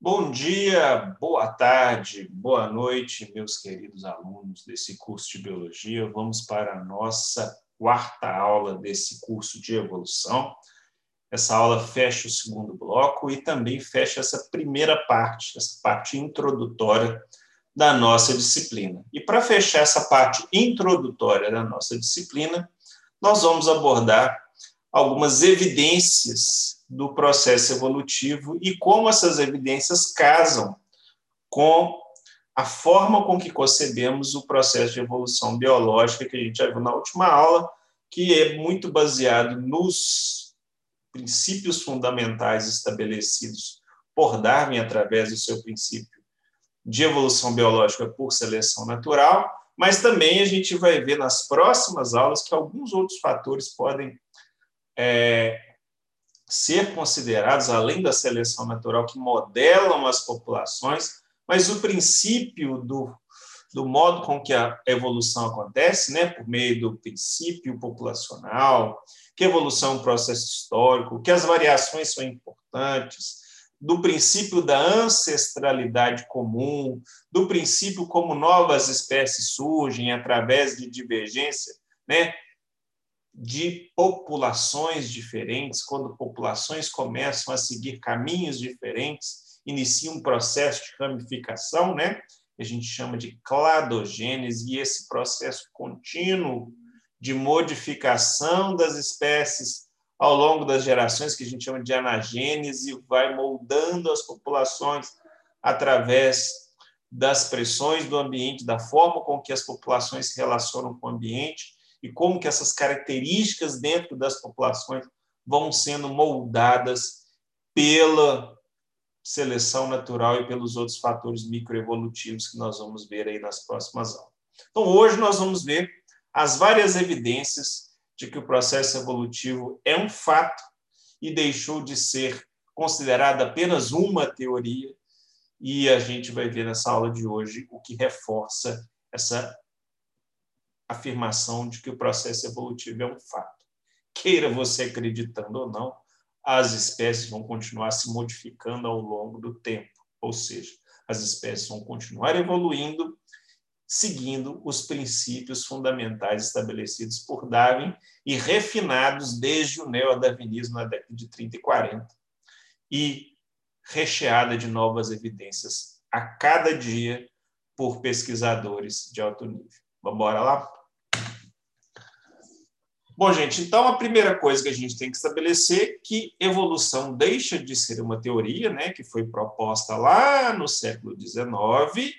Bom dia, boa tarde, boa noite, meus queridos alunos desse curso de Biologia. Vamos para a nossa quarta aula desse curso de evolução. Essa aula fecha o segundo bloco e também fecha essa primeira parte, essa parte introdutória da nossa disciplina. E para fechar essa parte introdutória da nossa disciplina, nós vamos abordar algumas evidências do processo evolutivo e como essas evidências casam com a forma com que concebemos o processo de evolução biológica que a gente já viu na última aula, que é muito baseado nos princípios fundamentais estabelecidos por Darwin através do seu princípio de evolução biológica por seleção natural, mas também a gente vai ver nas próximas aulas que alguns outros fatores podem é, ser considerados, além da seleção natural, que modelam as populações, mas o princípio do, do modo com que a evolução acontece, né, por meio do princípio populacional, que a evolução é um processo histórico, que as variações são importantes, do princípio da ancestralidade comum, do princípio como novas espécies surgem através de divergência, né, de populações diferentes, quando populações começam a seguir caminhos diferentes, inicia um processo de ramificação, né? Que a gente chama de cladogênese, e esse processo contínuo de modificação das espécies ao longo das gerações, que a gente chama de anagênese, vai moldando as populações através das pressões do ambiente, da forma com que as populações se relacionam com o ambiente, e como que essas características dentro das populações vão sendo moldadas pela seleção natural e pelos outros fatores microevolutivos que nós vamos ver aí nas próximas aulas. Então, hoje nós vamos ver as várias evidências de que o processo evolutivo é um fato e deixou de ser considerado apenas uma teoria, e a gente vai ver nessa aula de hoje o que reforça essa afirmação de que o processo evolutivo é um fato. Queira você acreditando ou não, as espécies vão continuar se modificando ao longo do tempo, ou seja, as espécies vão continuar evoluindo seguindo os princípios fundamentais estabelecidos por Darwin e refinados desde o neodarwinismo na década de 30 e 40 e recheada de novas evidências a cada dia por pesquisadores de alto nível. Vamos lá? Bom, gente, então a primeira coisa que a gente tem que estabelecer é que evolução deixa de ser uma teoria, né, que foi proposta lá no século XIX,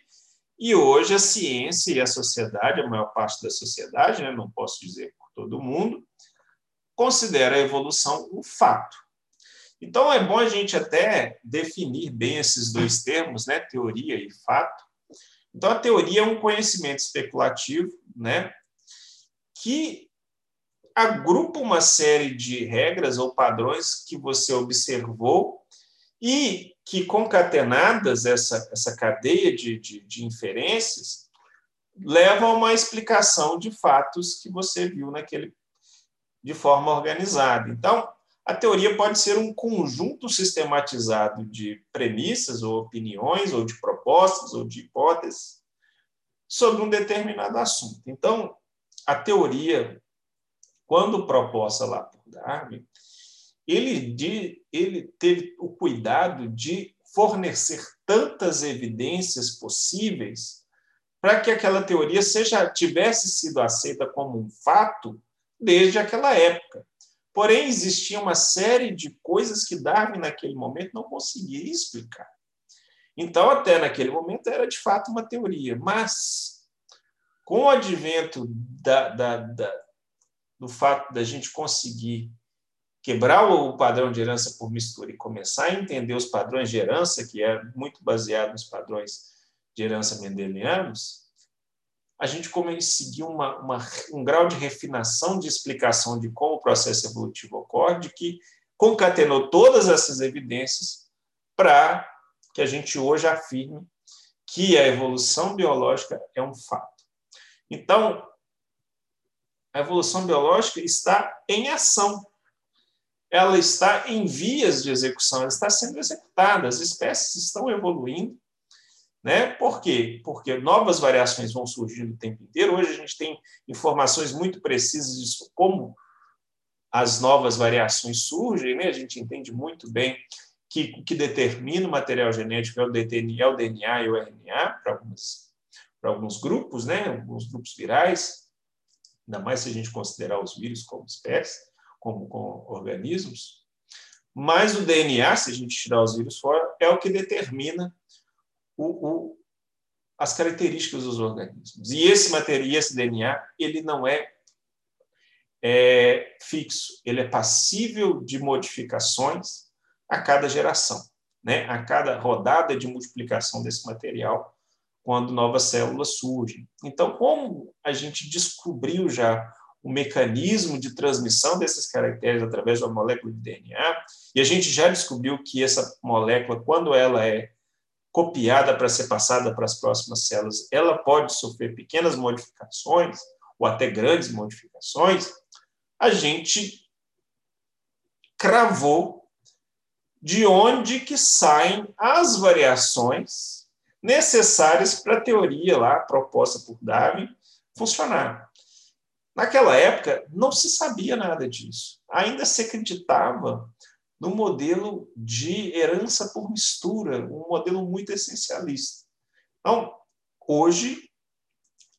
e hoje a ciência e a sociedade, a maior parte da sociedade, né, não posso dizer por todo mundo, considera a evolução um fato. Então é bom a gente até definir bem esses dois termos, né, teoria e fato. Então a teoria é um conhecimento especulativo, né, que agrupa uma série de regras ou padrões que você observou e que, concatenadas, essa, essa cadeia de, de, de inferências, leva a uma explicação de fatos que você viu naquele de forma organizada. Então, a teoria pode ser um conjunto sistematizado de premissas ou opiniões ou de propostas ou de hipóteses sobre um determinado assunto. Então, a teoria quando proposta lá por Darwin, ele, de, ele teve o cuidado de fornecer tantas evidências possíveis para que aquela teoria seja tivesse sido aceita como um fato desde aquela época. Porém, existia uma série de coisas que Darwin, naquele momento, não conseguia explicar. Então, até naquele momento, era de fato uma teoria. Mas, com o advento da, da, da, do fato da gente conseguir quebrar o padrão de herança por mistura e começar a entender os padrões de herança, que é muito baseado nos padrões de herança mendelianos, a gente conseguiu uma, uma, um grau de refinação de explicação de como o processo evolutivo ocorre, que concatenou todas essas evidências para que a gente hoje afirme que a evolução biológica é um fato. Então, a evolução biológica está em ação. ela está em vias de execução, ela está sendo executada, as espécies estão evoluindo. Né? Por quê? Porque novas variações vão surgindo o tempo inteiro. Hoje a gente tem informações muito precisas de como as novas variações surgem, né? a gente entende muito bem que o que determina o material genético é o DNA, é o e o RNA para alguns, para alguns grupos, né? alguns grupos virais, ainda mais se a gente considerar os vírus como espécie, como, como organismos. Mas o DNA, se a gente tirar os vírus fora, é o que determina o, o, as características dos organismos. E esse material, esse DNA, ele não é, é fixo, ele é passível de modificações a cada geração, né? a cada rodada de multiplicação desse material, quando novas células surgem. Então, como a gente descobriu já o mecanismo de transmissão desses caracteres através uma molécula de DNA, e a gente já descobriu que essa molécula, quando ela é copiada para ser passada para as próximas células, ela pode sofrer pequenas modificações, ou até grandes modificações, a gente cravou de onde que saem as variações necessárias para a teoria lá proposta por Darwin funcionar. Naquela época não se sabia nada disso. Ainda se acreditava no modelo de herança por mistura, um modelo muito essencialista. Então, hoje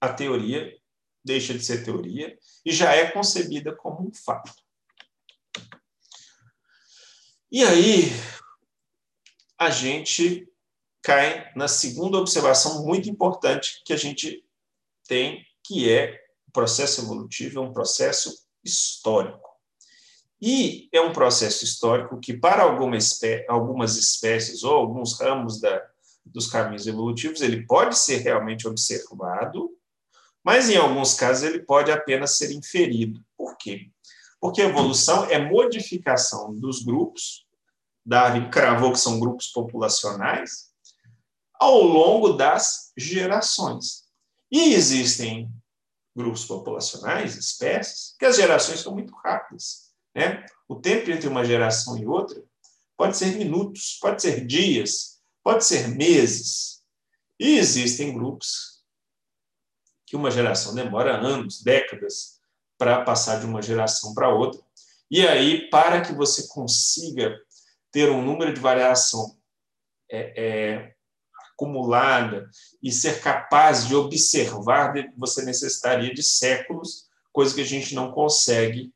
a teoria deixa de ser teoria e já é concebida como um fato. E aí, a gente cai na segunda observação muito importante que a gente tem, que é o processo evolutivo é um processo histórico. E é um processo histórico que, para alguma espé algumas espécies ou alguns ramos da, dos caminhos evolutivos, ele pode ser realmente observado, mas em alguns casos ele pode apenas ser inferido. Por quê? porque evolução é modificação dos grupos, Darwin cravou que são grupos populacionais, ao longo das gerações. E existem grupos populacionais, espécies, que as gerações são muito rápidas. Né? O tempo entre uma geração e outra pode ser minutos, pode ser dias, pode ser meses. E existem grupos que uma geração demora anos, décadas, para passar de uma geração para outra. E aí, para que você consiga ter um número de variação é, é, acumulada e ser capaz de observar, você necessitaria de séculos, coisa que a gente não consegue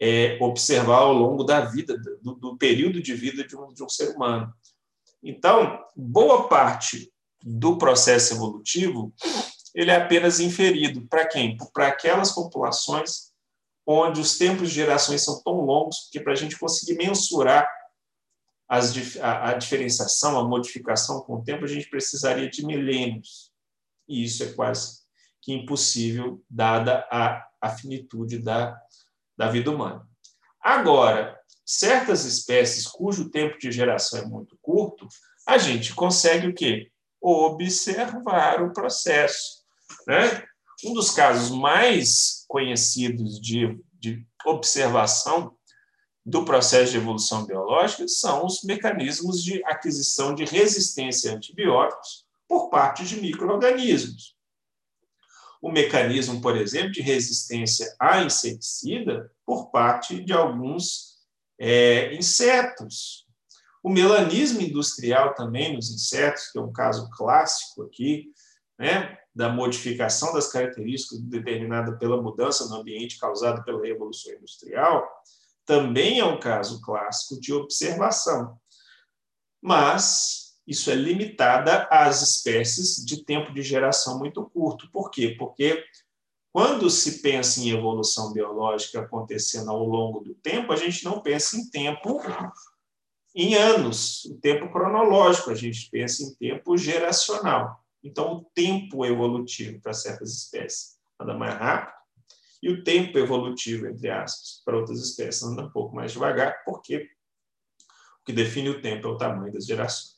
é, observar ao longo da vida, do, do período de vida de um, de um ser humano. Então, boa parte do processo evolutivo ele é apenas inferido. Para quem? Para aquelas populações onde os tempos de gerações são tão longos que para a gente conseguir mensurar as, a, a, diferenciação, a modificação com o tempo, a gente precisaria de milênios. E isso é quase que impossível, dada a, a finitude da, da vida humana. Agora, certas espécies cujo tempo de geração é muito curto, a gente consegue o quê? Observar o processo. Né? Um dos casos mais conhecidos de, de observação do processo de evolução biológica são os mecanismos de aquisição de resistência a antibióticos por parte de micro-organismos. O mecanismo, por exemplo, de resistência a inseticida por parte de alguns é, insetos. O melanismo industrial também nos insetos, que é um caso clássico aqui, né, da modificação das características determinada pela mudança no ambiente causada pela Revolução Industrial, também é um caso clássico de observação. Mas isso é limitada às espécies de tempo de geração muito curto. Por quê? Porque quando se pensa em evolução biológica acontecendo ao longo do tempo, a gente não pensa em tempo em anos, o tempo cronológico, a gente pensa em tempo geracional. Então, o tempo evolutivo para certas espécies anda mais rápido e o tempo evolutivo, entre aspas, para outras espécies anda um pouco mais devagar, porque o que define o tempo é o tamanho das gerações.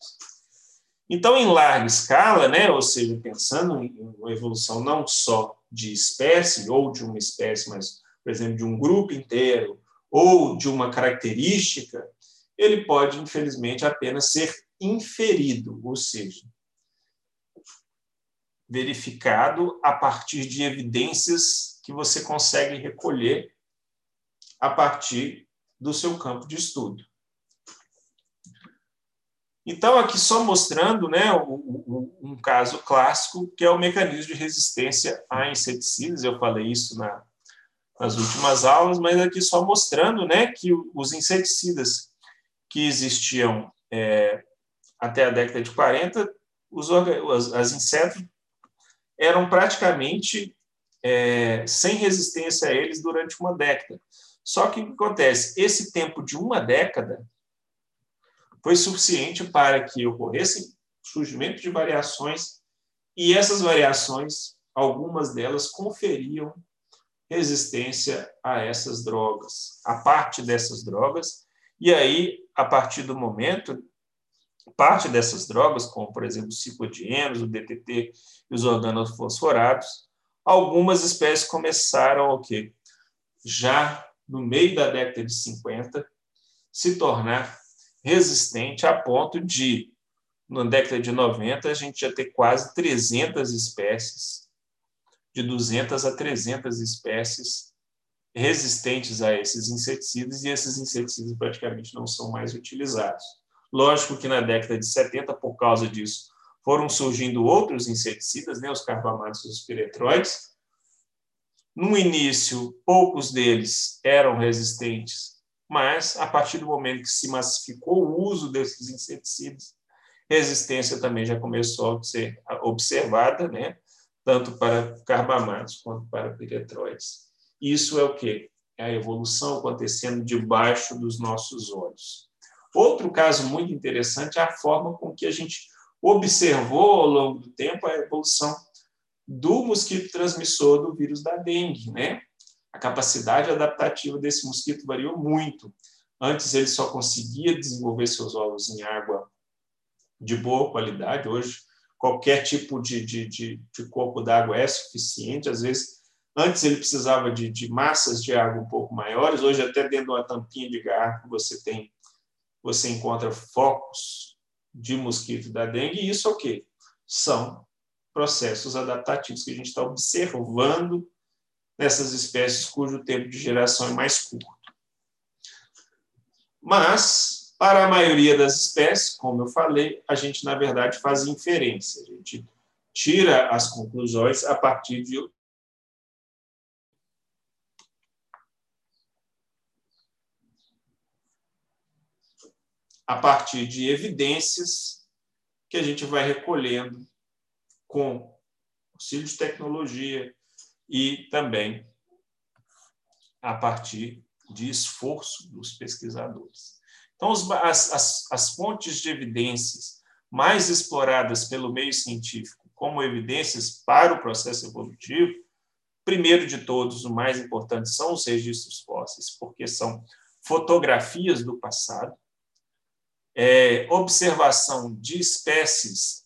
Então, em larga escala, né, ou seja, pensando em uma evolução não só de espécie ou de uma espécie, mas, por exemplo, de um grupo inteiro ou de uma característica, ele pode, infelizmente, apenas ser inferido, ou seja, verificado a partir de evidências que você consegue recolher a partir do seu campo de estudo. Então, aqui só mostrando né, um caso clássico, que é o mecanismo de resistência a inseticidas. Eu falei isso na, nas últimas aulas, mas aqui só mostrando né, que os inseticidas que existiam é, até a década de 40, os, as, as insetos eram praticamente é, sem resistência a eles durante uma década. Só que o que acontece? Esse tempo de uma década foi suficiente para que ocorresse surgimento de variações, e essas variações, algumas delas conferiam resistência a essas drogas, a parte dessas drogas, e aí, a partir do momento, parte dessas drogas, como por exemplo os ciclodienos, o DTT e os organofosforados, algumas espécies começaram o quê? Já no meio da década de 50, se tornar resistente a ponto de, na década de 90, a gente já ter quase 300 espécies, de 200 a 300 espécies resistentes a esses inseticidas, e esses inseticidas praticamente não são mais utilizados. Lógico que na década de 70, por causa disso, foram surgindo outros inseticidas, né, os carbamatos e os piretroides. No início, poucos deles eram resistentes mas a partir do momento que se massificou o uso desses inseticidas, resistência também já começou a ser observada, né? tanto para carbamatos quanto para piretroides. Isso é o que? É a evolução acontecendo debaixo dos nossos olhos. Outro caso muito interessante é a forma com que a gente observou ao longo do tempo a evolução do mosquito transmissor do vírus da dengue, né? a capacidade adaptativa desse mosquito variou muito. Antes ele só conseguia desenvolver seus ovos em água de boa qualidade. Hoje, qualquer tipo de, de, de, de corpo d'água é suficiente. Às vezes, antes ele precisava de, de massas de água um pouco maiores. Hoje, até dentro de uma tampinha de garrafa, você tem, você encontra focos de mosquito da dengue. E isso é o quê? São processos adaptativos que a gente está observando nessas espécies cujo tempo de geração é mais curto. Mas, para a maioria das espécies, como eu falei, a gente, na verdade, faz inferência. A gente tira as conclusões a partir de a partir de evidências que a gente vai recolhendo com auxílio de tecnologia, e também a partir de esforço dos pesquisadores. Então, as, as, as fontes de evidências mais exploradas pelo meio científico como evidências para o processo evolutivo, primeiro de todos, o mais importante são os registros fósseis, porque são fotografias do passado, é, observação de espécies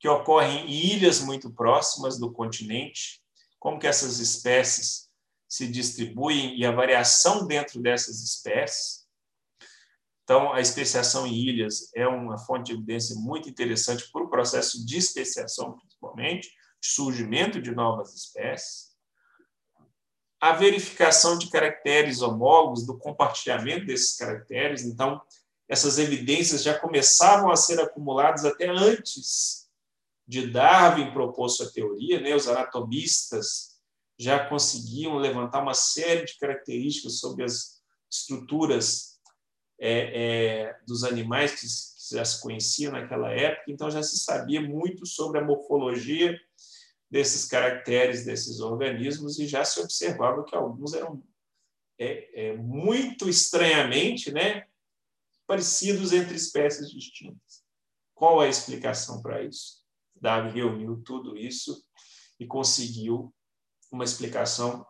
que ocorrem em ilhas muito próximas do continente, como que essas espécies se distribuem e a variação dentro dessas espécies. Então, a especiação em ilhas é uma fonte de evidência muito interessante para o processo de especiação, principalmente, surgimento de novas espécies. A verificação de caracteres homólogos, do compartilhamento desses caracteres. Então, essas evidências já começavam a ser acumuladas até antes de Darwin propor sua teoria, né, os anatomistas já conseguiam levantar uma série de características sobre as estruturas é, é, dos animais que, que já se conheciam naquela época, então já se sabia muito sobre a morfologia desses caracteres desses organismos e já se observava que alguns eram é, é, muito estranhamente né, parecidos entre espécies distintas. Qual a explicação para isso? Darwin reuniu tudo isso e conseguiu uma explicação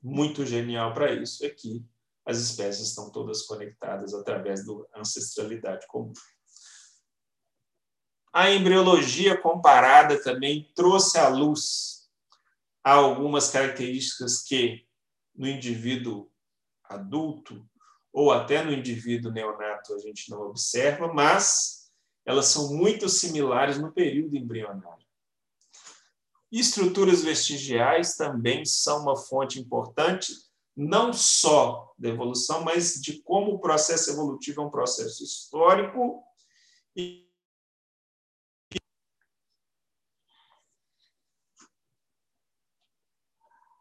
muito genial para isso, é que as espécies estão todas conectadas através da ancestralidade comum. A embriologia comparada também trouxe à luz algumas características que no indivíduo adulto ou até no indivíduo neonato a gente não observa, mas elas são muito similares no período embrionário. estruturas vestigiais também são uma fonte importante, não só da evolução, mas de como o processo evolutivo é um processo histórico e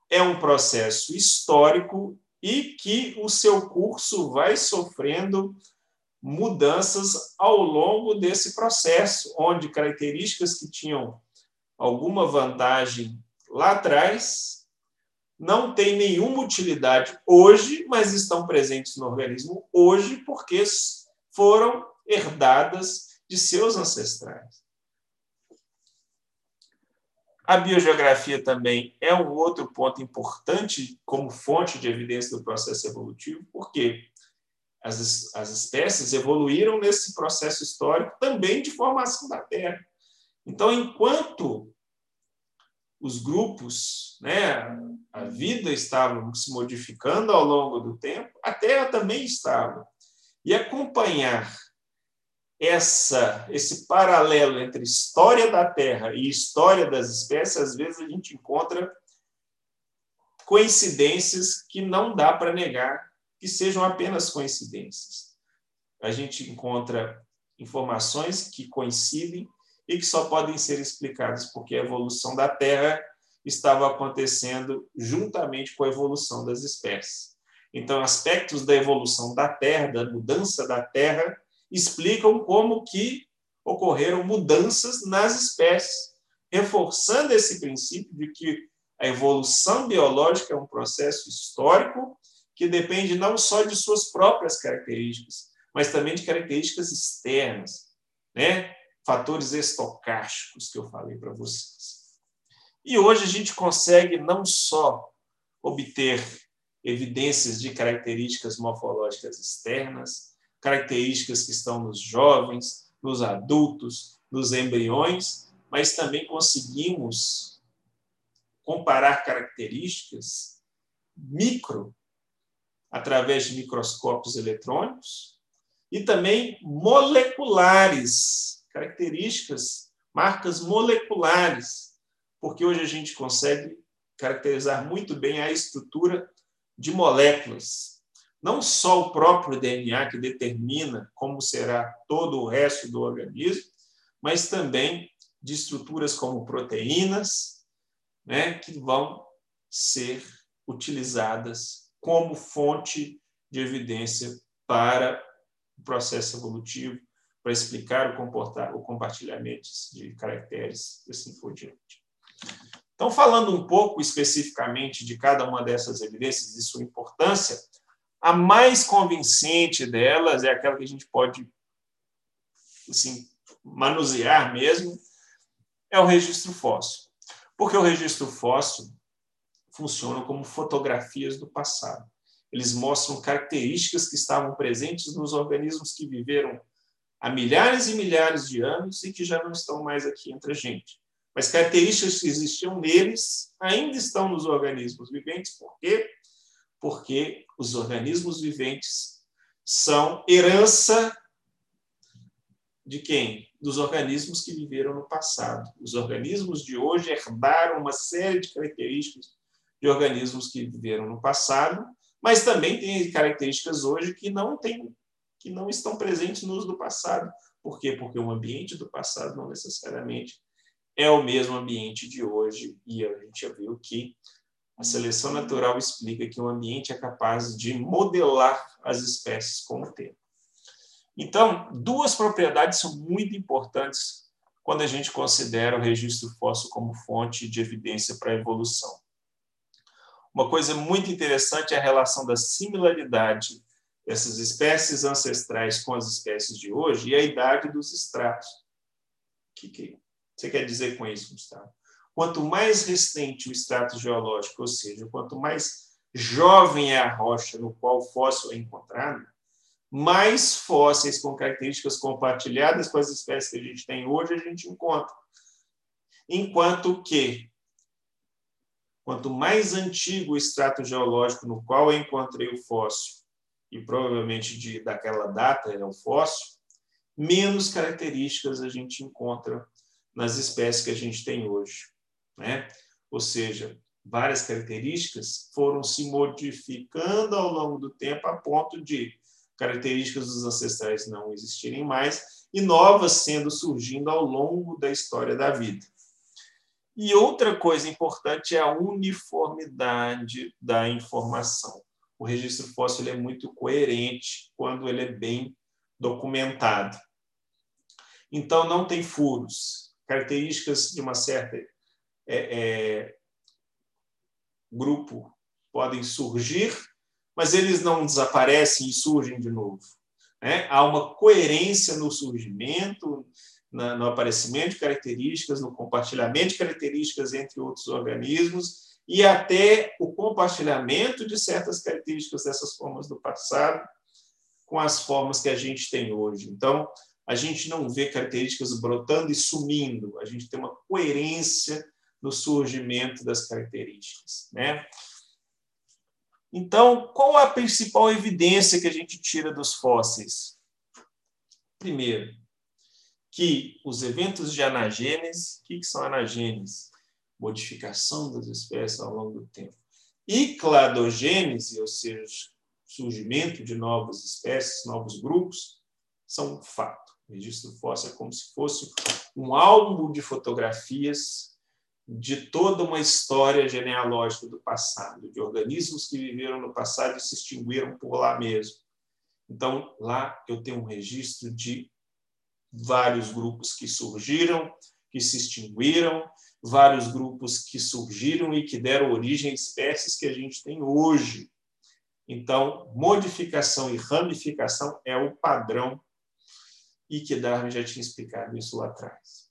é um processo histórico e que o seu curso vai sofrendo mudanças ao longo desse processo, onde características que tinham alguma vantagem lá atrás não têm nenhuma utilidade hoje, mas estão presentes no organismo hoje porque foram herdadas de seus ancestrais. A biogeografia também é um outro ponto importante como fonte de evidência do processo evolutivo, porque as, as espécies evoluíram nesse processo histórico também de formação da Terra. Então, enquanto os grupos, né, a vida estava se modificando ao longo do tempo, a Terra também estava. E acompanhar essa, esse paralelo entre história da Terra e história das espécies, às vezes a gente encontra coincidências que não dá para negar que sejam apenas coincidências. A gente encontra informações que coincidem e que só podem ser explicadas porque a evolução da Terra estava acontecendo juntamente com a evolução das espécies. Então, aspectos da evolução da Terra, da mudança da Terra, explicam como que ocorreram mudanças nas espécies, reforçando esse princípio de que a evolução biológica é um processo histórico que depende não só de suas próprias características, mas também de características externas, né? fatores estocásticos que eu falei para vocês. E hoje a gente consegue não só obter evidências de características morfológicas externas, características que estão nos jovens, nos adultos, nos embriões, mas também conseguimos comparar características micro através de microscópios eletrônicos e também moleculares, características, marcas moleculares, porque hoje a gente consegue caracterizar muito bem a estrutura de moléculas, não só o próprio DNA que determina como será todo o resto do organismo, mas também de estruturas como proteínas, né, que vão ser utilizadas como fonte de evidência para o processo evolutivo, para explicar o, comportar, o compartilhamento de caracteres e assim por diante. Então, falando um pouco especificamente de cada uma dessas evidências e sua importância, a mais convincente delas é aquela que a gente pode assim, manusear mesmo, é o registro fóssil. Porque o registro fóssil funciona como fotografias do passado. Eles mostram características que estavam presentes nos organismos que viveram há milhares e milhares de anos e que já não estão mais aqui entre a gente. Mas características que existiam neles ainda estão nos organismos viventes, por quê? Porque os organismos viventes são herança de quem? Dos organismos que viveram no passado. Os organismos de hoje herdaram uma série de características de organismos que viveram no passado, mas também tem características hoje que não têm, que não estão presentes nos do passado. Por quê? Porque o ambiente do passado não necessariamente é o mesmo ambiente de hoje, e a gente já viu que a seleção natural explica que o ambiente é capaz de modelar as espécies com o tempo. Então, duas propriedades são muito importantes quando a gente considera o registro fóssil como fonte de evidência para a evolução. Uma coisa muito interessante é a relação da similaridade dessas espécies ancestrais com as espécies de hoje e a idade dos estratos. O que, que você quer dizer com isso, Gustavo? Quanto mais recente o extrato geológico, ou seja, quanto mais jovem é a rocha no qual o fóssil é encontrado, mais fósseis com características compartilhadas com as espécies que a gente tem hoje a gente encontra. Enquanto que, Quanto mais antigo o extrato geológico no qual eu encontrei o fóssil, e provavelmente de, daquela data é o fóssil, menos características a gente encontra nas espécies que a gente tem hoje. Né? Ou seja, várias características foram se modificando ao longo do tempo a ponto de características dos ancestrais não existirem mais e novas sendo surgindo ao longo da história da vida. E outra coisa importante é a uniformidade da informação. O registro fóssil é muito coerente quando ele é bem documentado. Então, não tem furos. Características de uma certa é, é, grupo podem surgir, mas eles não desaparecem e surgem de novo. Né? Há uma coerência no surgimento, no aparecimento de características, no compartilhamento de características entre outros organismos e até o compartilhamento de certas características dessas formas do passado com as formas que a gente tem hoje. Então, a gente não vê características brotando e sumindo, a gente tem uma coerência no surgimento das características. Né? Então, qual a principal evidência que a gente tira dos fósseis? Primeiro, que os eventos de anagênese, o que são anagênese? Modificação das espécies ao longo do tempo. E cladogênese, ou seja, surgimento de novas espécies, novos grupos, são um fato. O registro fóssil é como se fosse um álbum de fotografias de toda uma história genealógica do passado, de organismos que viveram no passado e se extinguiram por lá mesmo. Então, lá eu tenho um registro de vários grupos que surgiram, que se extinguiram, vários grupos que surgiram e que deram origem a espécies que a gente tem hoje. Então, modificação e ramificação é o padrão e que Darwin já tinha explicado isso lá atrás.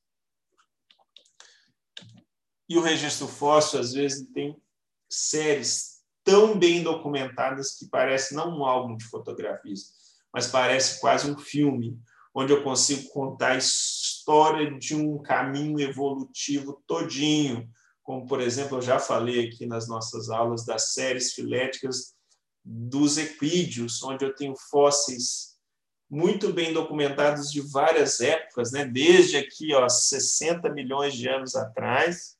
E o registro fóssil, às vezes, tem séries tão bem documentadas que parece não um álbum de fotografias, mas parece quase um filme, onde eu consigo contar a história de um caminho evolutivo todinho, como, por exemplo, eu já falei aqui nas nossas aulas das séries filéticas dos equídeos, onde eu tenho fósseis muito bem documentados de várias épocas, né? desde aqui, ó, 60 milhões de anos atrás,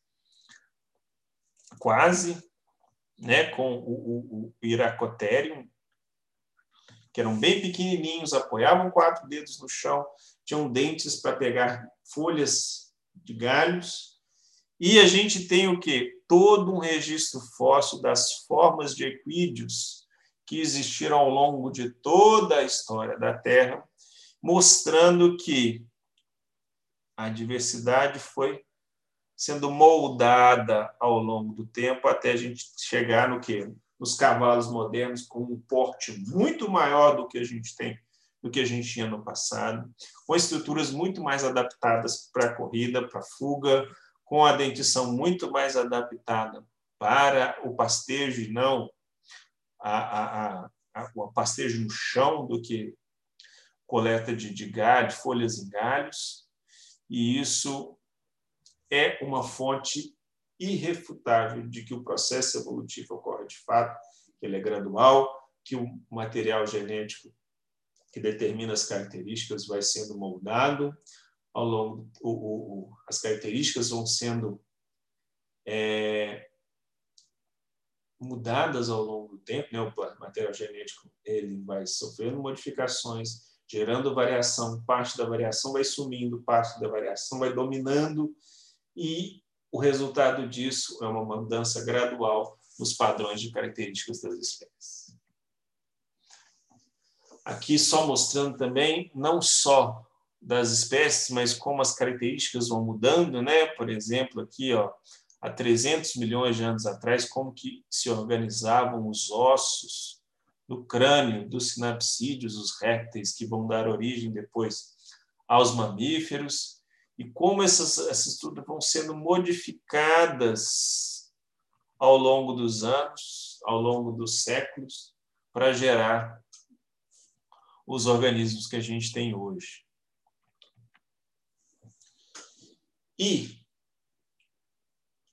quase, né, com o, o, o que eram bem pequenininhos, apoiavam quatro dedos no chão, tinham dentes para pegar folhas de galhos. E a gente tem o quê? Todo um registro fóssil das formas de equídeos que existiram ao longo de toda a história da Terra, mostrando que a diversidade foi sendo moldada ao longo do tempo até a gente chegar no que nos cavalos modernos com um porte muito maior do que a gente tem do que a gente tinha no passado, com estruturas muito mais adaptadas para a corrida, para a fuga, com a dentição muito mais adaptada para o pastejo e não a, a, a, o pastejo no chão do que coleta de, de galho, de folhas em galhos, e isso é uma fonte irrefutável de que o processo evolutivo ocorre de fato, que ele é gradual, que o material genético que determina as características vai sendo moldado ao longo, o, o, as características vão sendo é, mudadas ao longo do tempo, né? o material genético ele vai sofrendo modificações, gerando variação, parte da variação vai sumindo, parte da variação vai dominando e o resultado disso é uma mudança gradual nos padrões de características das espécies. Aqui só mostrando também não só das espécies, mas como as características vão mudando, né? Por exemplo, aqui, ó, há 300 milhões de anos atrás, como que se organizavam os ossos do crânio dos sinapsídeos, os répteis que vão dar origem depois aos mamíferos, e como essas, essas estruturas vão sendo modificadas ao longo dos anos, ao longo dos séculos, para gerar os organismos que a gente tem hoje. E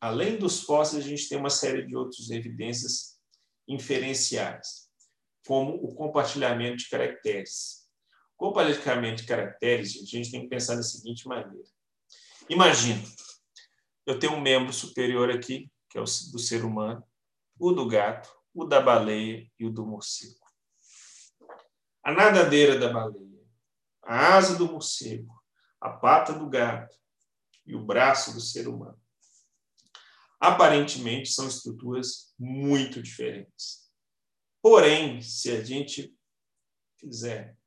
além dos fósseis, a gente tem uma série de outras evidências inferenciais, como o compartilhamento de caracteres. Compartilhamento de caracteres, a gente tem que pensar da seguinte maneira. Imagina, eu tenho um membro superior aqui, que é o do ser humano, o do gato, o da baleia e o do morcego. A nadadeira da baleia, a asa do morcego, a pata do gato e o braço do ser humano. Aparentemente são estruturas muito diferentes. Porém, se a gente fizer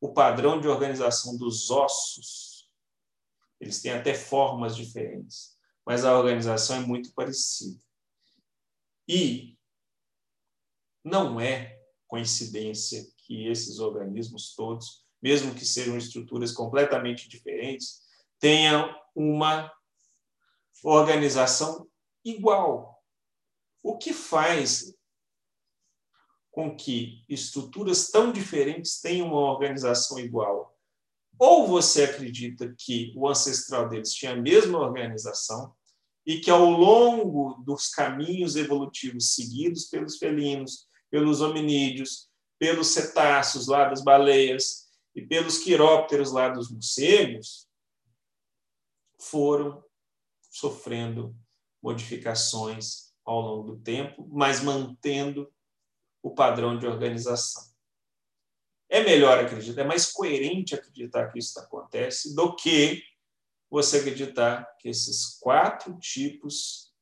o padrão de organização dos ossos, eles têm até formas diferentes, mas a organização é muito parecida. E não é coincidência que esses organismos todos, mesmo que sejam estruturas completamente diferentes, tenham uma organização igual. O que faz com que estruturas tão diferentes tenham uma organização igual? Ou você acredita que o ancestral deles tinha a mesma organização e que ao longo dos caminhos evolutivos seguidos pelos felinos, pelos hominídeos, pelos cetáceos lá das baleias e pelos quirópteros lá dos morcegos, foram sofrendo modificações ao longo do tempo, mas mantendo o padrão de organização. É melhor acreditar, é mais coerente acreditar que isso acontece do que você acreditar que esses quatro tipos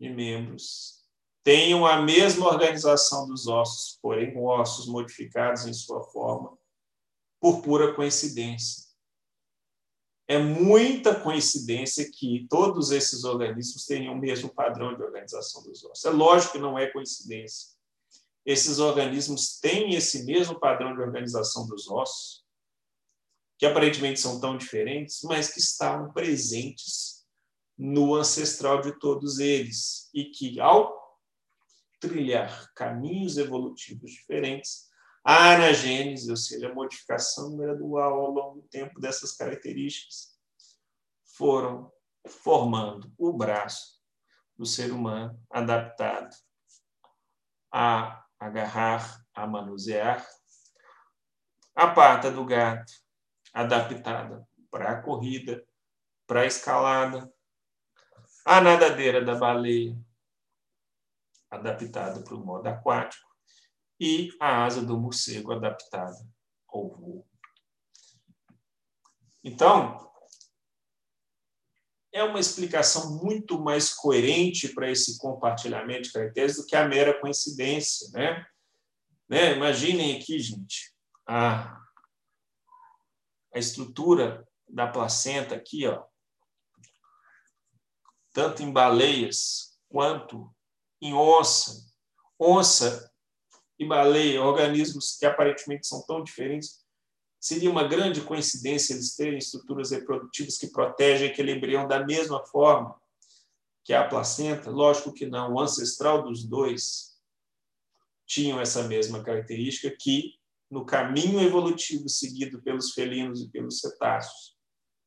de membros tenham a mesma organização dos ossos, porém com ossos modificados em sua forma, por pura coincidência é muita coincidência que todos esses organismos tenham o mesmo padrão de organização dos ossos. É lógico que não é coincidência. Esses organismos têm esse mesmo padrão de organização dos ossos, que aparentemente são tão diferentes, mas que estavam presentes no ancestral de todos eles e que, ao trilhar caminhos evolutivos diferentes, a anagênese, ou seja, a modificação gradual ao longo do tempo dessas características, foram formando o braço do ser humano adaptado a agarrar, a manusear, a pata do gato adaptada para a corrida, para a escalada, a nadadeira da baleia adaptada para o modo aquático, e a asa do morcego adaptada ao voo. Então, é uma explicação muito mais coerente para esse compartilhamento de caracteres do que a mera coincidência. Né? Né? Imaginem aqui, gente, a, a estrutura da placenta aqui, ó, tanto em baleias quanto em onça. Onça e baleia, organismos que aparentemente são tão diferentes, seria uma grande coincidência eles terem estruturas reprodutivas que protegem aquele embrião da mesma forma que a placenta? Lógico que não. O ancestral dos dois tinham essa mesma característica que, no caminho evolutivo seguido pelos felinos e pelos cetáceos,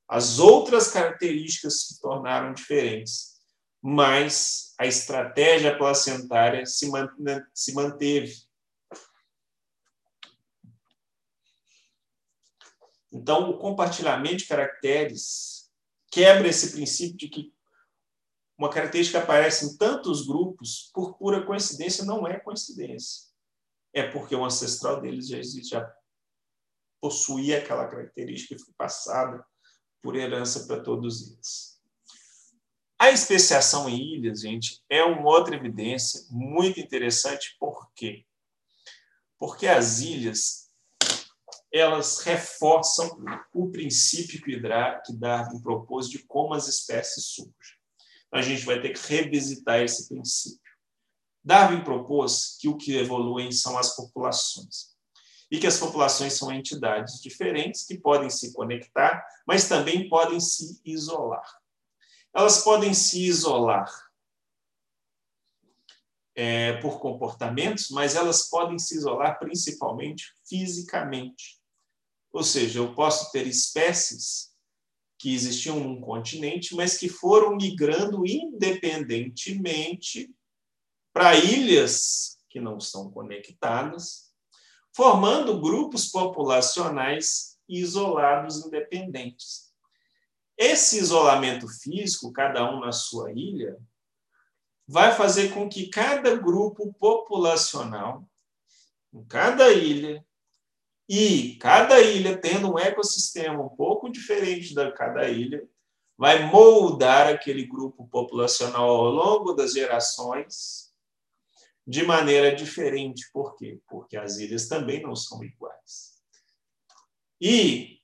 as outras características se tornaram diferentes, mas a estratégia placentária se manteve Então, o compartilhamento de caracteres quebra esse princípio de que uma característica aparece em tantos grupos, por pura coincidência, não é coincidência. É porque o ancestral deles já já possuía aquela característica e foi passada por herança para todos eles. A especiação em ilhas, gente, é uma outra evidência muito interessante. Por quê? Porque as ilhas elas reforçam o princípio que Darwin propôs de como as espécies surgem. A gente vai ter que revisitar esse princípio. Darwin propôs que o que evoluem são as populações e que as populações são entidades diferentes que podem se conectar, mas também podem se isolar. Elas podem se isolar é, por comportamentos, mas elas podem se isolar principalmente fisicamente. Ou seja, eu posso ter espécies que existiam num continente, mas que foram migrando independentemente para ilhas que não são conectadas, formando grupos populacionais isolados independentes. Esse isolamento físico, cada um na sua ilha, vai fazer com que cada grupo populacional, em cada ilha, e cada ilha tendo um ecossistema um pouco diferente da cada ilha, vai moldar aquele grupo populacional ao longo das gerações de maneira diferente. Por quê? Porque as ilhas também não são iguais. E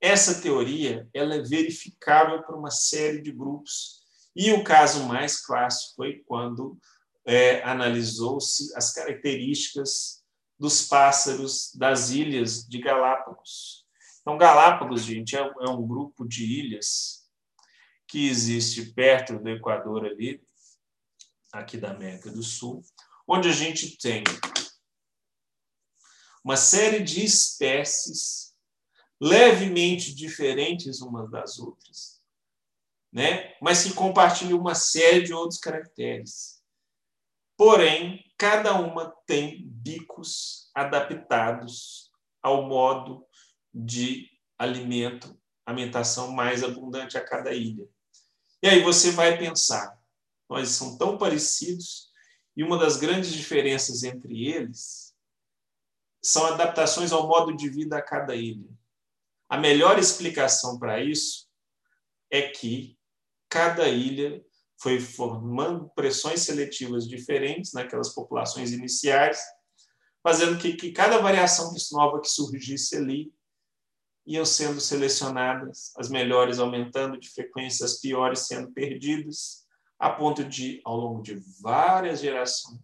essa teoria ela é verificável por uma série de grupos. E o caso mais clássico foi quando é, analisou-se as características dos pássaros das ilhas de Galápagos. Então, Galápagos, gente, é, é um grupo de ilhas que existe perto do Equador ali, aqui da América do Sul, onde a gente tem uma série de espécies levemente diferentes umas das outras, né? mas que compartilham uma série de outros caracteres. Porém, cada uma tem bicos adaptados ao modo de alimento, alimentação mais abundante a cada ilha. E aí você vai pensar, nós são tão parecidos e uma das grandes diferenças entre eles são adaptações ao modo de vida a cada ilha. A melhor explicação para isso é que cada ilha foi formando pressões seletivas diferentes naquelas populações iniciais, fazendo que, que cada variação nova que surgisse ali iam sendo selecionadas, as melhores aumentando de frequência, as piores sendo perdidas, a ponto de, ao longo de várias gerações,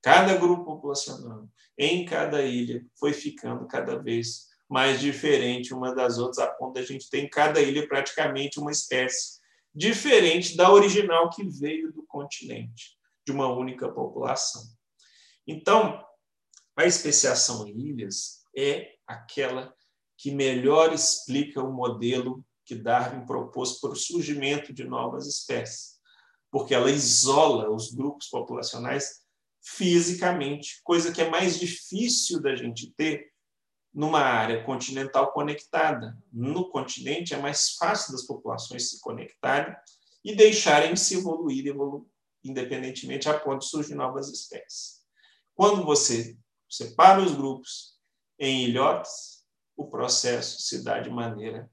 cada grupo populacional em cada ilha foi ficando cada vez mais diferente uma das outras, a ponto de a gente ter em cada ilha praticamente uma espécie diferente da original que veio do continente, de uma única população. Então, a especiação em ilhas é aquela que melhor explica o modelo que Darwin propôs para o surgimento de novas espécies, porque ela isola os grupos populacionais fisicamente, coisa que é mais difícil da gente ter numa área continental conectada. No continente é mais fácil das populações se conectarem e deixarem se evoluir evolu independentemente a ponto de surgir novas espécies. Quando você separa os grupos em ilhotes, o processo se dá de maneira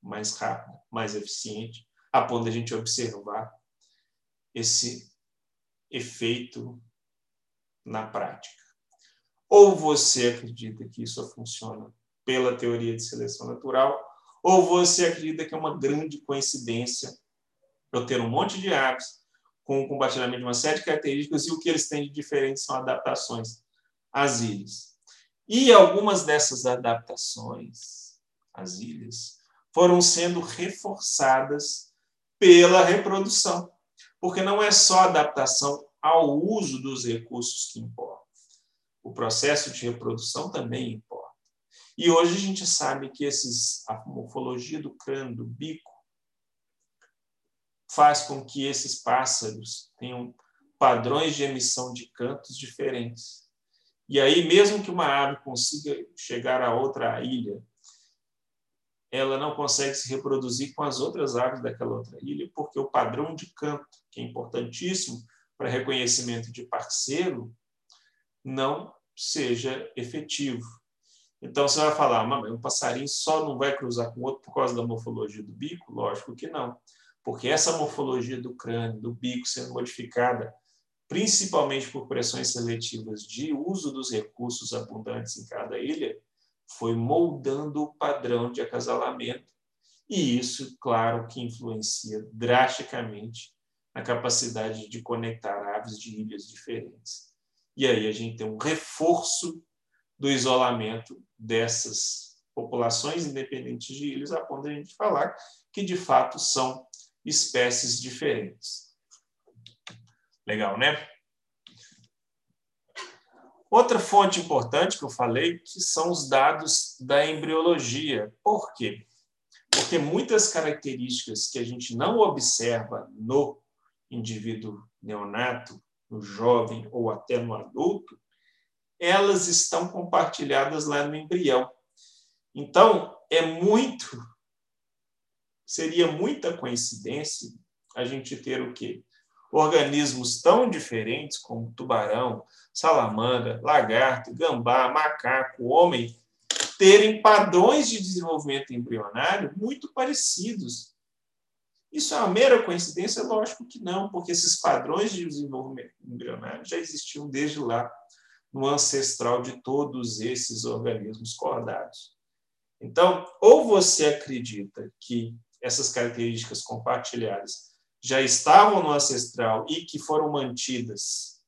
mais rápida, mais eficiente, a ponto de a gente observar esse efeito na prática. Ou você acredita que isso funciona pela teoria de seleção natural, ou você acredita que é uma grande coincidência eu ter um monte de aves com o compartilhamento de uma série de características e o que eles têm de diferente são adaptações às ilhas. E algumas dessas adaptações às ilhas foram sendo reforçadas pela reprodução, porque não é só adaptação ao uso dos recursos que importa o processo de reprodução também importa. E hoje a gente sabe que esses, a morfologia do crânio, do bico, faz com que esses pássaros tenham padrões de emissão de cantos diferentes. E aí, mesmo que uma ave consiga chegar a outra ilha, ela não consegue se reproduzir com as outras aves daquela outra ilha, porque o padrão de canto, que é importantíssimo para reconhecimento de parceiro, não seja efetivo. Então você vai falar, um passarinho só não vai cruzar com outro por causa da morfologia do bico? Lógico que não, porque essa morfologia do crânio, do bico sendo modificada principalmente por pressões seletivas de uso dos recursos abundantes em cada ilha, foi moldando o padrão de acasalamento. E isso, claro, que influencia drasticamente na capacidade de conectar aves de ilhas diferentes. E aí a gente tem um reforço do isolamento dessas populações independentes de ilhas, a ponto de a gente falar que, de fato, são espécies diferentes. Legal, né? Outra fonte importante que eu falei que são os dados da embriologia. Por quê? Porque muitas características que a gente não observa no indivíduo neonato, no jovem ou até no adulto, elas estão compartilhadas lá no embrião. Então, é muito, seria muita coincidência a gente ter o quê? Organismos tão diferentes como tubarão, salamandra, lagarto, gambá, macaco, homem, terem padrões de desenvolvimento embrionário muito parecidos. Isso é uma mera coincidência? Lógico que não, porque esses padrões de desenvolvimento embrionário já existiam desde lá, no ancestral de todos esses organismos cordados. Então, ou você acredita que essas características compartilhadas já estavam no ancestral e que foram mantidas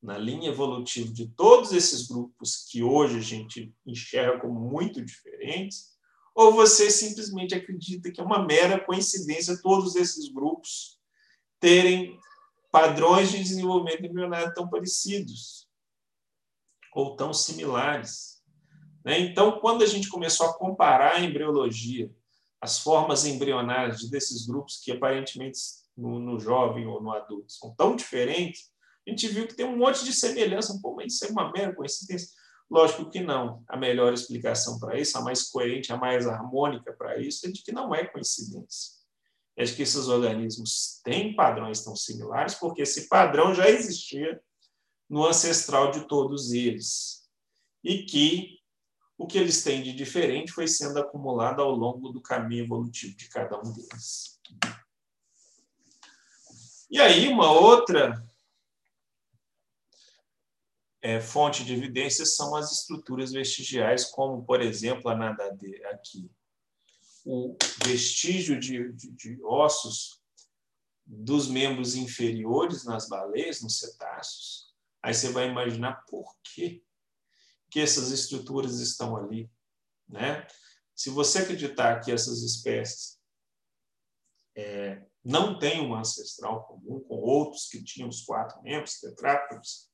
na linha evolutiva de todos esses grupos que hoje a gente enxerga como muito diferentes, ou você simplesmente acredita que é uma mera coincidência todos esses grupos terem padrões de desenvolvimento embrionário tão parecidos ou tão similares. Né? Então, quando a gente começou a comparar a embriologia, as formas embrionárias desses grupos que aparentemente no, no jovem ou no adulto são tão diferentes, a gente viu que tem um monte de semelhança. Pô, mas isso é uma mera coincidência? Lógico que não. A melhor explicação para isso, a mais coerente, a mais harmônica para isso, é de que não é coincidência. É de que esses organismos têm padrões tão similares, porque esse padrão já existia no ancestral de todos eles. E que o que eles têm de diferente foi sendo acumulado ao longo do caminho evolutivo de cada um deles. E aí, uma outra é, fonte de evidências são as estruturas vestigiais, como, por exemplo, a nadadeira aqui. O vestígio de, de, de ossos dos membros inferiores nas baleias, nos cetáceos. Aí você vai imaginar por quê que essas estruturas estão ali. Né? Se você acreditar que essas espécies é, não têm uma ancestral comum com outros que tinham os quatro membros, tetrápodes,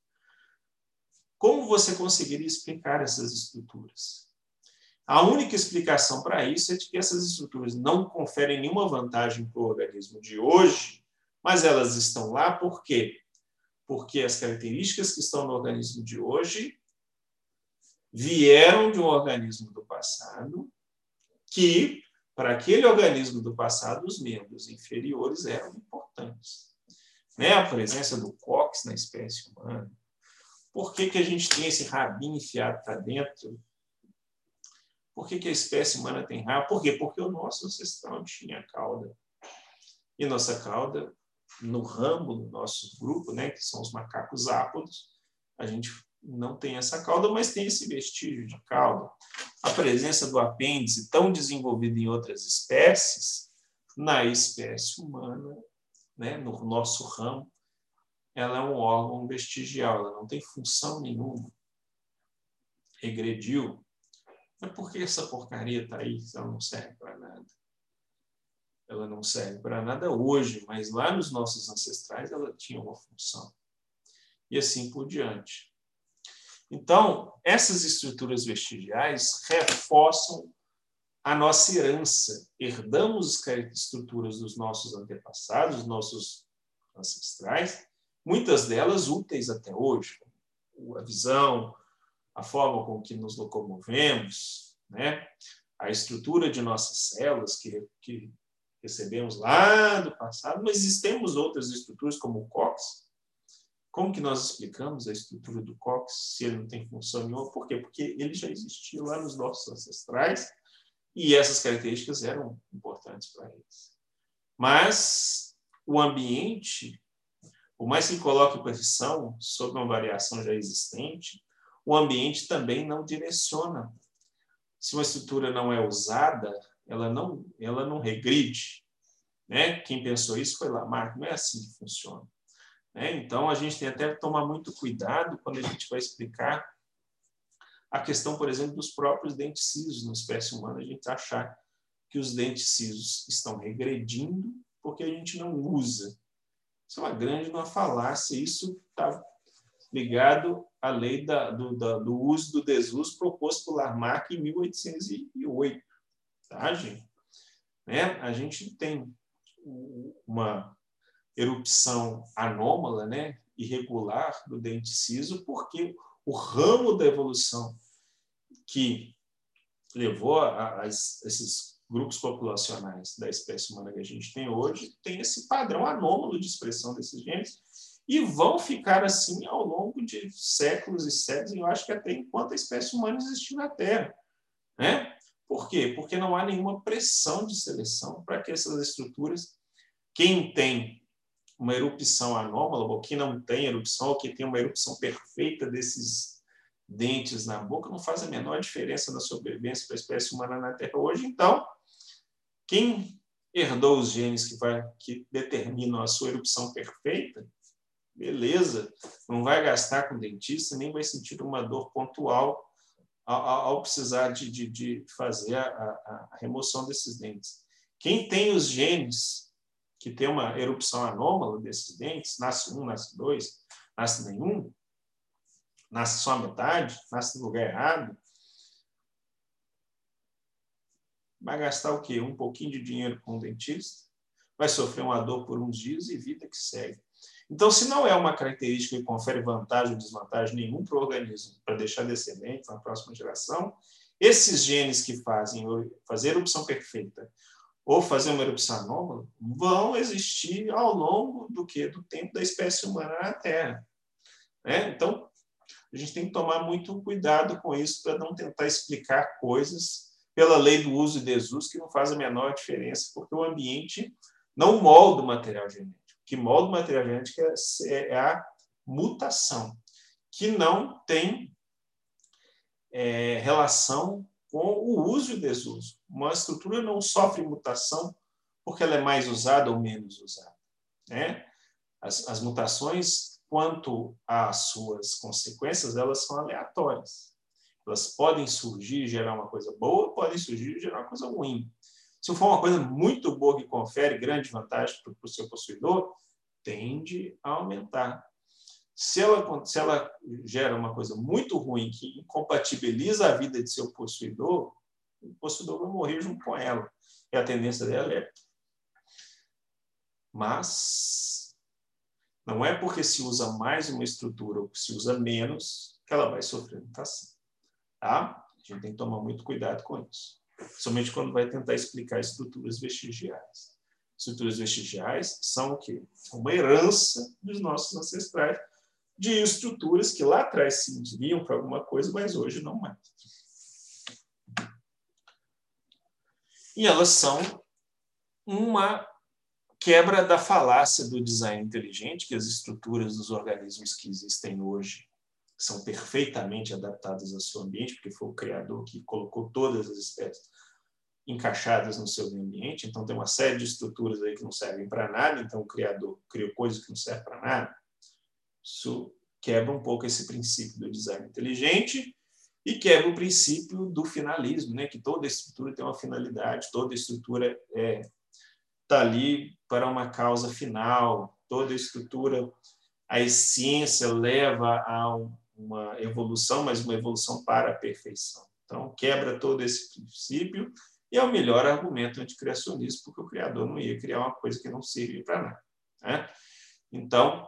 como você conseguiria explicar essas estruturas? A única explicação para isso é de que essas estruturas não conferem nenhuma vantagem para o organismo de hoje, mas elas estão lá por quê? Porque as características que estão no organismo de hoje vieram de um organismo do passado que, para aquele organismo do passado, os membros inferiores eram importantes. Né? A presença do cox na espécie humana, por que, que a gente tem esse rabinho enfiado para dentro? Por que, que a espécie humana tem rabo? Por quê? Porque o nosso ancestral tinha cauda. E nossa cauda, no ramo do nosso grupo, né, que são os macacos ápodos, a gente não tem essa cauda, mas tem esse vestígio de cauda. A presença do apêndice tão desenvolvido em outras espécies, na espécie humana, né, no nosso ramo, ela é um órgão vestigial, ela não tem função nenhuma. Regrediu. Mas por que essa porcaria está aí se ela não serve para nada? Ela não serve para nada hoje, mas lá nos nossos ancestrais ela tinha uma função. E assim por diante. Então, essas estruturas vestigiais reforçam a nossa herança. Herdamos as estruturas dos nossos antepassados, dos nossos ancestrais, muitas delas úteis até hoje, a visão, a forma com que nos locomovemos, né? a estrutura de nossas células que, que recebemos lá do passado, mas existemos outras estruturas como o COX. Como que nós explicamos a estrutura do COX se ele não tem função nenhuma? Por quê? Porque ele já existia lá nos nossos ancestrais e essas características eram importantes para eles. Mas o ambiente por mais que coloque pressão sobre uma variação já existente, o ambiente também não direciona. Se uma estrutura não é usada, ela não, ela não regride. Né? Quem pensou isso foi Lamarck, não é assim que funciona. Né? Então, a gente tem até que tomar muito cuidado quando a gente vai explicar a questão, por exemplo, dos próprios dentes cisos na espécie humana, a gente achar que os dentes cisos estão regredindo porque a gente não usa isso é uma grande uma falácia. Isso está ligado à lei da, do, da, do uso do desuso proposto por Lamarck em 1808. tá, gente? Né? A gente tem uma erupção anômala, né? irregular do dente ciso, porque o ramo da evolução que levou a, a, esses grupos populacionais da espécie humana que a gente tem hoje tem esse padrão anômalo de expressão desses genes e vão ficar assim ao longo de séculos e séculos, e eu acho que até enquanto a espécie humana existir na Terra. Né? Por quê? Porque não há nenhuma pressão de seleção para que essas estruturas, quem tem uma erupção anômala, ou quem não tem erupção, ou que tem uma erupção perfeita desses dentes na boca, não faz a menor diferença na sobrevivência para a espécie humana na Terra hoje. Então, quem herdou os genes que, vai, que determinam a sua erupção perfeita, beleza, não vai gastar com dentista, nem vai sentir uma dor pontual ao, ao precisar de, de, de fazer a, a, a, remoção desses dentes. Quem tem os genes que tem uma erupção anômala desses dentes, nasce um, nasce dois, nasce nenhum, nasce só metade, nasce no lugar errado, vai gastar o quê? Um pouquinho de dinheiro com o dentista, vai sofrer uma dor por uns dias e vida que segue. Então, se não é uma característica que confere vantagem ou desvantagem nenhum para o organismo, para deixar descendente na próxima geração, esses genes que fazem fazer erupção perfeita ou fazer uma erupção anômala vão existir ao longo do que do tempo da espécie humana na Terra. Né? Então, a gente tem que tomar muito cuidado com isso para não tentar explicar coisas pela lei do uso e desuso que não faz a menor diferença, porque o ambiente não molda o material genético que molda o material genético é, é a mutação, que não tem é, relação com o uso e desuso. Uma estrutura não sofre mutação porque ela é mais usada ou menos usada. Né? As, as mutações, quanto às suas consequências, elas são aleatórias. Elas podem surgir e gerar uma coisa boa, podem surgir e gerar uma coisa ruim. Se for uma coisa muito boa que confere grande vantagem para o seu possuidor, tende a aumentar. Se ela, se ela gera uma coisa muito ruim que incompatibiliza a vida de seu possuidor, o possuidor vai morrer junto com ela. E a tendência dela é. Mas não é porque se usa mais uma estrutura ou se usa menos que ela vai sofrer mutação. Tá? A gente tem que tomar muito cuidado com isso somente quando vai tentar explicar estruturas vestigiais. Estruturas vestigiais são o quê? Uma herança dos nossos ancestrais de estruturas que lá atrás se serviam para alguma coisa, mas hoje não mais. E elas são uma quebra da falácia do design inteligente, que as estruturas dos organismos que existem hoje são perfeitamente adaptadas ao seu ambiente, porque foi o criador que colocou todas as espécies encaixadas no seu ambiente. Então, tem uma série de estruturas aí que não servem para nada. Então, o criador criou coisas que não servem para nada. Isso quebra um pouco esse princípio do design inteligente e quebra o princípio do finalismo, né? que toda estrutura tem uma finalidade, toda estrutura está é, tá ali para uma causa final, toda estrutura, a essência leva a um, uma evolução, mas uma evolução para a perfeição. Então, quebra todo esse princípio e é o melhor argumento anticriacionista, porque o Criador não ia criar uma coisa que não servia para nada. Né? Então,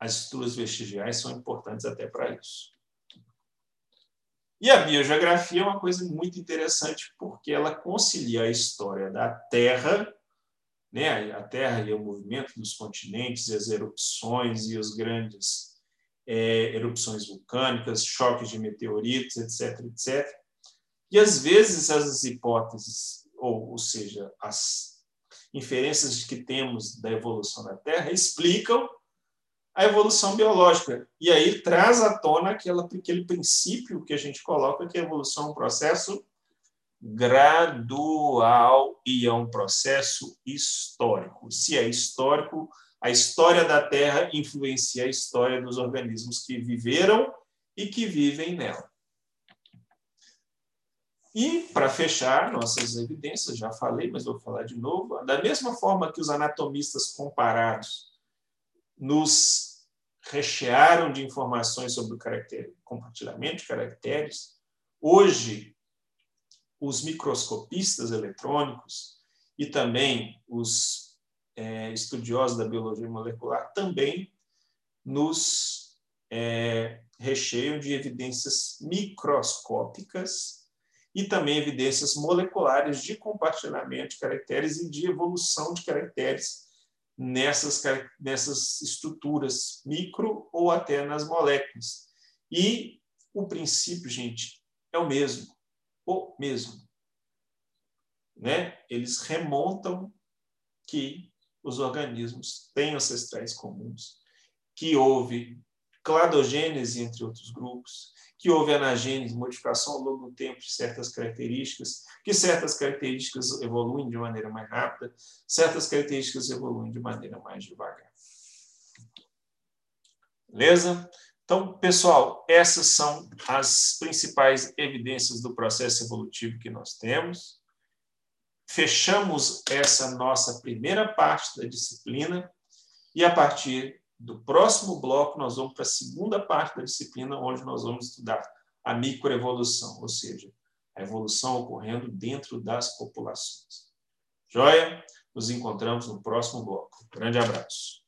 as estruturas vestigiais são importantes até para isso. E a biogeografia é uma coisa muito interessante, porque ela concilia a história da Terra, né? a Terra e o movimento dos continentes, e as erupções e os grandes é, erupções vulcânicas, choques de meteoritos, etc., etc. E às vezes essas hipóteses, ou, ou seja, as inferências que temos da evolução da Terra explicam a evolução biológica. E aí traz à tona aquela, aquele princípio que a gente coloca que a evolução é um processo gradual e é um processo histórico. Se é histórico, a história da Terra influencia a história dos organismos que viveram e que vivem nela. E, para fechar nossas evidências, já falei, mas vou falar de novo, da mesma forma que os anatomistas comparados nos rechearam de informações sobre o compartilhamento de caracteres, hoje os microscopistas eletrônicos e também os é, estudiosos da biologia molecular também nos é, recheiam de evidências microscópicas e também evidências moleculares de compartilhamento de caracteres e de evolução de caracteres nessas, nessas estruturas micro ou até nas moléculas. E o princípio, gente, é o mesmo, o mesmo. Né? Eles remontam que os organismos têm ancestrais comuns, que houve cladogênese entre outros grupos, que houve anagênese, modificação ao longo do tempo de certas características, que certas características evoluem de maneira mais rápida, certas características evoluem de maneira mais devagar. Beleza? Então, pessoal, essas são as principais evidências do processo evolutivo que nós temos. Fechamos essa nossa primeira parte da disciplina e, a partir do próximo bloco, nós vamos para a segunda parte da disciplina, onde nós vamos estudar a microevolução, ou seja, a evolução ocorrendo dentro das populações. Joia? Nos encontramos no próximo bloco. Grande abraço.